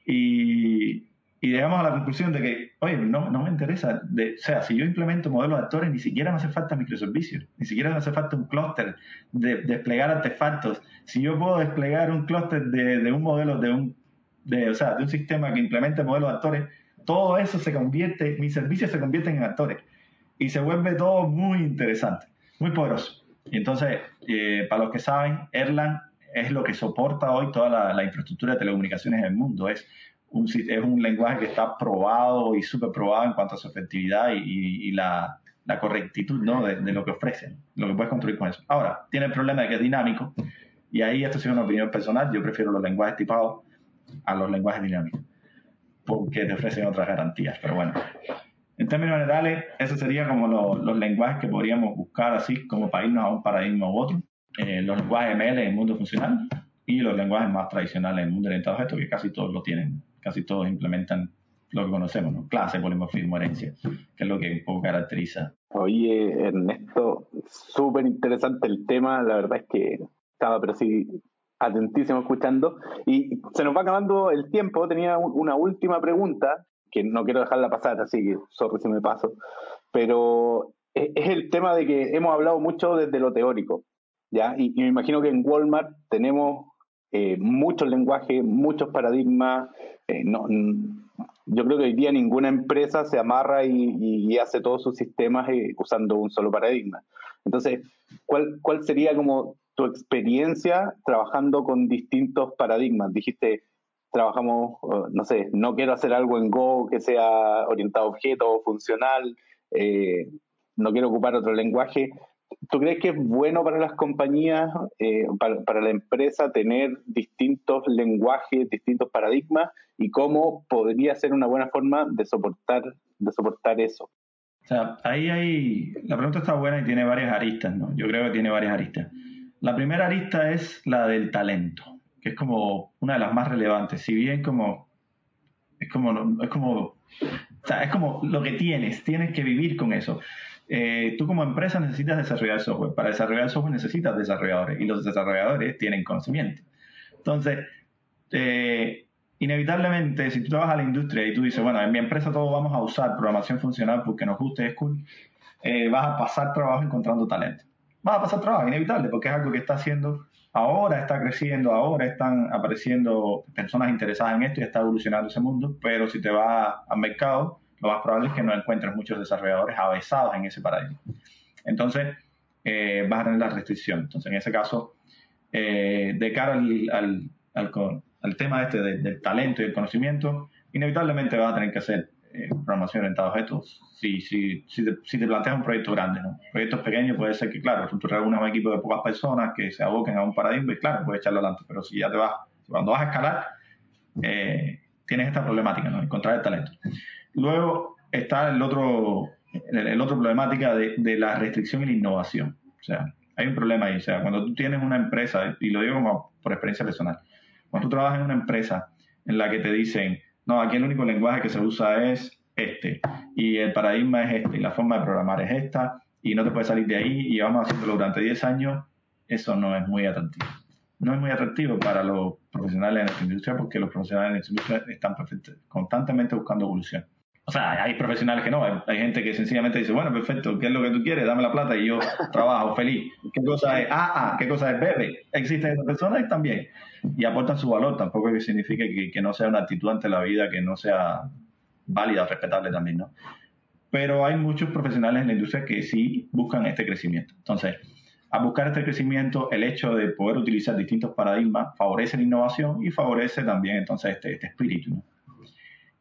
Y, y llegamos a la conclusión de que, oye, no, no me interesa, o sea, si yo implemento modelos de actores, ni siquiera me hace falta microservicios, ni siquiera me hace falta un clúster de, desplegar artefactos. Si yo puedo desplegar un clúster de, un modelo, de un, de, o sea, de un sistema que implemente modelos de actores, todo eso se convierte, mis servicios se convierten en actores y se vuelve todo muy interesante, muy poderoso. Y entonces, eh, para los que saben, Erlang es lo que soporta hoy toda la, infraestructura de telecomunicaciones en el mundo. Es un lenguaje que está probado y súper probado en cuanto a su efectividad y, la, la, correctitud ¿no? de, lo que ofrecen, lo que puedes construir con eso. Ahora, tiene el problema de que es dinámico y ahí esto es una opinión personal, yo prefiero los lenguajes tipados a los lenguajes dinámicos porque te ofrecen otras garantías, pero bueno. En términos generales, eso sería como los lenguajes que podríamos buscar así como para irnos a un paradigma u otro. Eh, los lenguajes ML en el mundo funcional y los lenguajes más tradicionales en el mundo orientado a objetos, que casi todos lo tienen, casi todos implementan lo que conocemos, ¿no? clase, polimorfismo, herencia, que es lo que un poco caracteriza. Oye, Ernesto, súper interesante el tema, la verdad es que estaba pero sí atentísimo escuchando y se nos va acabando el tiempo, tenía una última pregunta que no quiero dejarla pasar, así que sorry si me paso, pero es, el tema de que hemos hablado mucho desde lo teórico, ¿ya? Y, me imagino que en Walmart tenemos eh, muchos lenguajes, muchos paradigmas, eh, no, yo creo que hoy día ninguna empresa se amarra y, hace todos sus sistemas eh, usando un solo paradigma. Entonces, ¿cuál, ¿cuál sería como tu experiencia trabajando con distintos paradigmas? Dijiste, trabajamos, no sé, no quiero hacer algo en Go que sea orientado a objeto funcional, eh, no quiero ocupar otro lenguaje. ¿Tú crees que es bueno para las compañías, eh, para, la empresa, tener distintos lenguajes, distintos paradigmas? ¿Y cómo podría ser una buena forma de soportar, de soportar eso? O sea, ahí hay. La pregunta está buena y tiene varias aristas, ¿no? Yo creo que tiene varias aristas. La primera arista es la del talento es como una de las más relevantes. Si bien como es como es como es como lo que tienes, tienes que vivir con eso. Eh, tú como empresa necesitas desarrollar software. Para desarrollar software necesitas desarrolladores y los desarrolladores tienen conocimiento. Entonces, eh, inevitablemente, si tú trabajas a la industria y tú dices, bueno, en mi empresa todos vamos a usar programación funcional porque nos guste, es cool, eh, vas a pasar trabajo encontrando talento. Vas a pasar trabajo, inevitable, porque es algo que está haciendo Ahora está creciendo, ahora están apareciendo personas interesadas en esto y está evolucionando ese mundo, pero si te vas al mercado, lo más probable es que no encuentres muchos desarrolladores avesados en ese paradigma. Entonces, eh, vas a tener la restricción. Entonces, en ese caso, eh, de cara al, al, tema este del talento y el conocimiento, inevitablemente vas a tener que hacer eh, programación orientada a objetos. Si, si, si, te, si, te, planteas un proyecto grande, ¿no? Proyectos pequeños puede ser que, claro, tú reúnes un equipo de pocas personas que se aboquen a un paradigma y, claro, puedes echarlo adelante. Pero si ya te vas, cuando vas a escalar, eh, tienes esta problemática, ¿no? Encontrar el talento. Luego está el otro, el, otro problemática de, la restricción y la innovación. O sea, hay un problema ahí. O sea, cuando tú tienes una empresa, y lo digo como por experiencia personal, cuando tú trabajas en una empresa en la que te dicen, no, aquí el único lenguaje que se usa es este, y el paradigma es este, y la forma de programar es esta, y no te puedes salir de ahí, y vamos haciéndolo durante 10 años, eso no es muy atractivo. No es muy atractivo para los profesionales en esta industria porque los profesionales en esta industria están constantemente buscando evolución. O sea, hay profesionales que no, hay, gente que sencillamente dice, bueno, perfecto, ¿qué es lo que tú quieres? Dame la plata y yo [laughs] trabajo feliz. ¿Qué cosa es AA? ¿Qué cosa es bebe? Existen esas personas también y aportan su valor, tampoco que signifique que, que, no sea una actitud ante la vida que no sea válida respetable también, ¿no? Pero hay muchos profesionales en la industria que sí buscan este crecimiento. Entonces, a buscar este crecimiento, el hecho de poder utilizar distintos paradigmas favorece la innovación y favorece también entonces este, este espíritu. ¿no?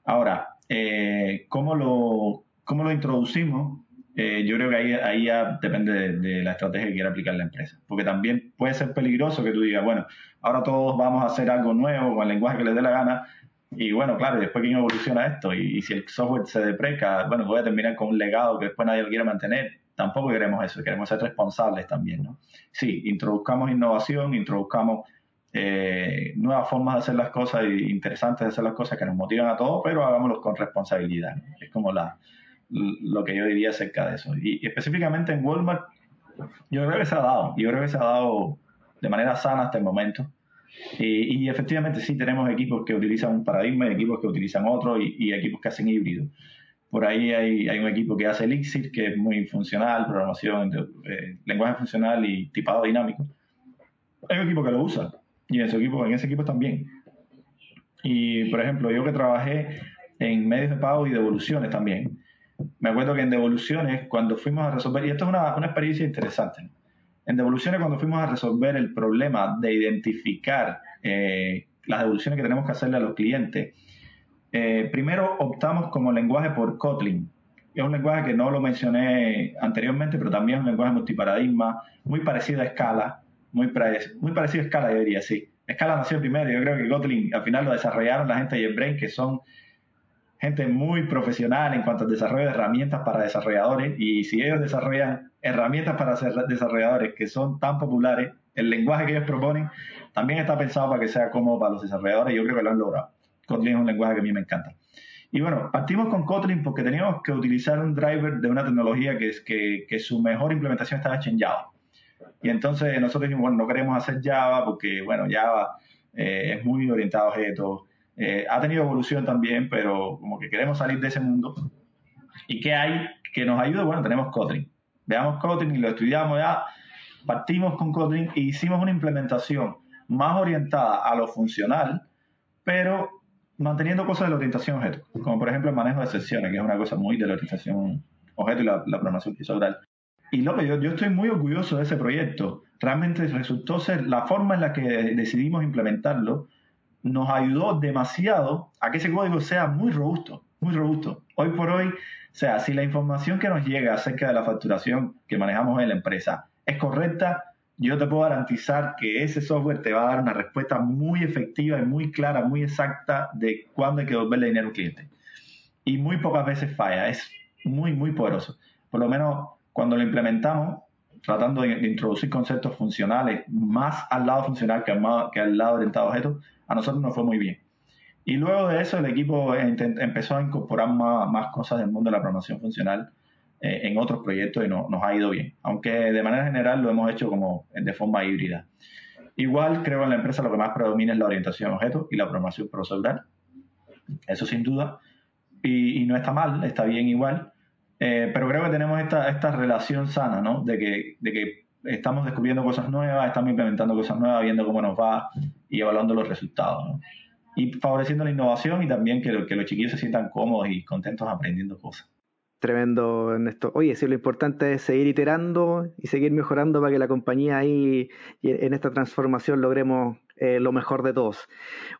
Ahora, eh, ¿cómo, lo, ¿cómo lo introducimos? Eh, yo creo que ahí, ahí ya depende de, la estrategia que quiera aplicar la empresa. Porque también puede ser peligroso que tú digas, bueno, ahora todos vamos a hacer algo nuevo con el lenguaje que les dé la gana. Y bueno, claro, después que evoluciona esto y, si el software se depreca, bueno, voy a terminar con un legado que después nadie lo quiere mantener. Tampoco queremos eso, queremos ser responsables también, ¿no? Sí, introduzcamos innovación, introduzcamos eh, nuevas formas de hacer las cosas y interesantes de hacer las cosas que nos motivan a todos, pero hagámoslo con responsabilidad. Es como la, lo que yo diría acerca de eso. Y, específicamente en Walmart, yo creo que se ha dado, yo creo que se ha dado de manera sana hasta el momento. Y, efectivamente sí tenemos equipos que utilizan un paradigma, equipos que utilizan otro y, equipos que hacen híbrido. Por ahí hay, hay, un equipo que hace Elixir, que es muy funcional, programación, eh, lenguaje funcional y tipado dinámico. Hay un equipo que lo usa, y en ese equipo, en ese equipo también. Y, por ejemplo, yo que trabajé en medios de pago y devoluciones también, me acuerdo que en devoluciones, cuando fuimos a resolver, y esto es una, una experiencia interesante, En devoluciones, cuando fuimos a resolver el problema de identificar eh, las devoluciones que tenemos que hacerle a los clientes, eh, primero optamos como lenguaje por Kotlin. Es un lenguaje que no lo mencioné anteriormente, pero también es un lenguaje multiparadigma, muy parecido a Scala, muy, muy parecido a Scala, yo diría, sí. Scala nació primero, yo creo que Kotlin al final lo desarrollaron la gente de JetBrains, que son gente muy profesional en cuanto al desarrollo de herramientas para desarrolladores, y si ellos desarrollan herramientas para desarrolladores que son tan populares, el lenguaje que ellos proponen también está pensado para que sea cómodo para los desarrolladores, y yo creo que lo han logrado. Kotlin es un lenguaje que a mí me encanta. Y bueno, partimos con Kotlin porque teníamos que utilizar un driver de una tecnología que, es, que, que su mejor implementación estaba hecha en Java. Y entonces nosotros dijimos, bueno, no queremos hacer Java porque, bueno, Java eh, es muy orientado a objetos. Eh, ha tenido evolución también, pero como que queremos salir de ese mundo. ¿Y qué hay que nos ayude? Bueno, tenemos Kotlin. Veamos Kotlin y lo estudiamos ya. Partimos con Kotlin e hicimos una implementación más orientada a lo funcional, pero manteniendo cosas de la orientación objeto, como por ejemplo el manejo de sesiones, que es una cosa muy de la orientación objeto y la, la programación horizontal. Y lo yo, yo estoy muy orgulloso de ese proyecto. Realmente resultó ser la forma en la que decidimos implementarlo, nos ayudó demasiado a que ese código sea muy robusto, muy robusto. Hoy por hoy, o sea, si la información que nos llega acerca de la facturación que manejamos en la empresa es correcta, yo te puedo garantizar que ese software te va a dar una respuesta muy efectiva y muy clara, muy exacta de cuándo hay que devolverle dinero al cliente. Y muy pocas veces falla, es muy, muy poderoso. Por lo menos cuando lo implementamos, tratando de, introducir conceptos funcionales más al lado funcional que al, que al lado orientado a objetos, a nosotros nos fue muy bien. Y luego de eso el equipo empezó a incorporar más, cosas del mundo de la programación funcional eh, en otros proyectos y nos ha ido bien. Aunque de manera general lo hemos hecho como de forma híbrida. Igual creo en la empresa lo que más predomina es la orientación a objetos y la programación procedural. Eso sin duda. Y, y no está mal, está bien igual. Eh, pero creo que tenemos esta, esta relación sana, ¿no? De que, de que estamos descubriendo cosas nuevas, estamos implementando cosas nuevas, viendo cómo nos va y evaluando los resultados, ¿no? Y favoreciendo la innovación y también que, que los chiquillos se sientan cómodos y contentos aprendiendo cosas. Tremendo, Ernesto. Oye, sí, lo importante es seguir iterando y seguir mejorando para que la compañía ahí en esta transformación logremos eh, lo mejor de todos.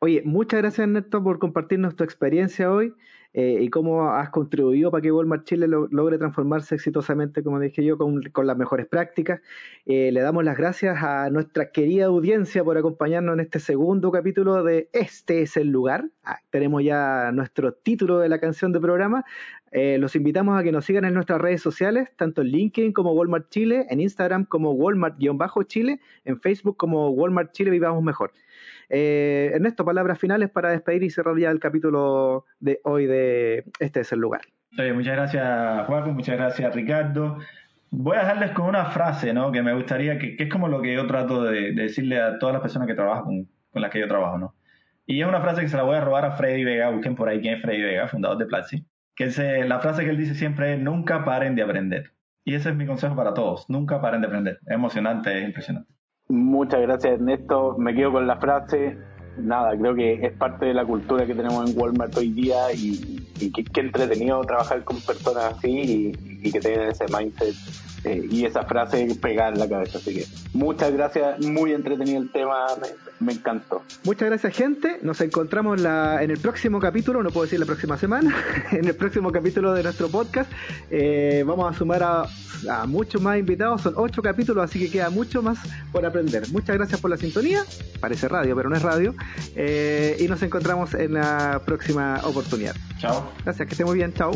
Oye, muchas gracias, Ernesto, por compartirnos tu experiencia hoy. Eh, y cómo has contribuido para que Walmart Chile logre transformarse exitosamente, como dije yo, con, las mejores prácticas. Eh, le damos las gracias a nuestra querida audiencia por acompañarnos en este segundo capítulo de Este es el lugar. Ah, tenemos ya nuestro título de la canción de programa. Eh, los invitamos a que nos sigan en nuestras redes sociales, tanto en LinkedIn como Walmart Chile, en Instagram como Walmart-Chile, en Facebook como Walmart Chile Vivamos Mejor. Eh, Ernesto, palabras finales para despedir y cerrar ya el capítulo de hoy de Este es el lugar. muchas gracias, Juaco, muchas gracias, Ricardo. Voy a dejarles con una frase, ¿no? Que me gustaría, que, es como lo que yo trato de, decirle a todas las personas que trabajan con, con, las que yo trabajo, ¿no? Y es una frase que se la voy a robar a Freddy Vega, busquen por ahí quién es Freddy Vega, fundador de Platzi, que la frase que él dice siempre es, nunca paren de aprender. Y ese es mi consejo para todos, nunca paren de aprender. Es emocionante, es impresionante. Muchas gracias Ernesto, me quedo con la frase, nada, creo que es parte de la cultura que tenemos en Walmart hoy día y, y qué, entretenido trabajar con personas así y, que tengan ese mindset eh, y esa frase pegada en la cabeza. Así que muchas gracias, muy entretenido el tema, me, encantó. Muchas gracias gente, nos encontramos la, en el próximo capítulo, no puedo decir la próxima semana, [laughs] en el próximo capítulo de nuestro podcast. Eh, vamos a sumar a a muchos más invitados, son ocho capítulos, así que queda mucho más por aprender. Muchas gracias por la sintonía, parece radio, pero no es radio, eh, y nos encontramos en la próxima oportunidad. Chao. Gracias, que esté muy bien, chao.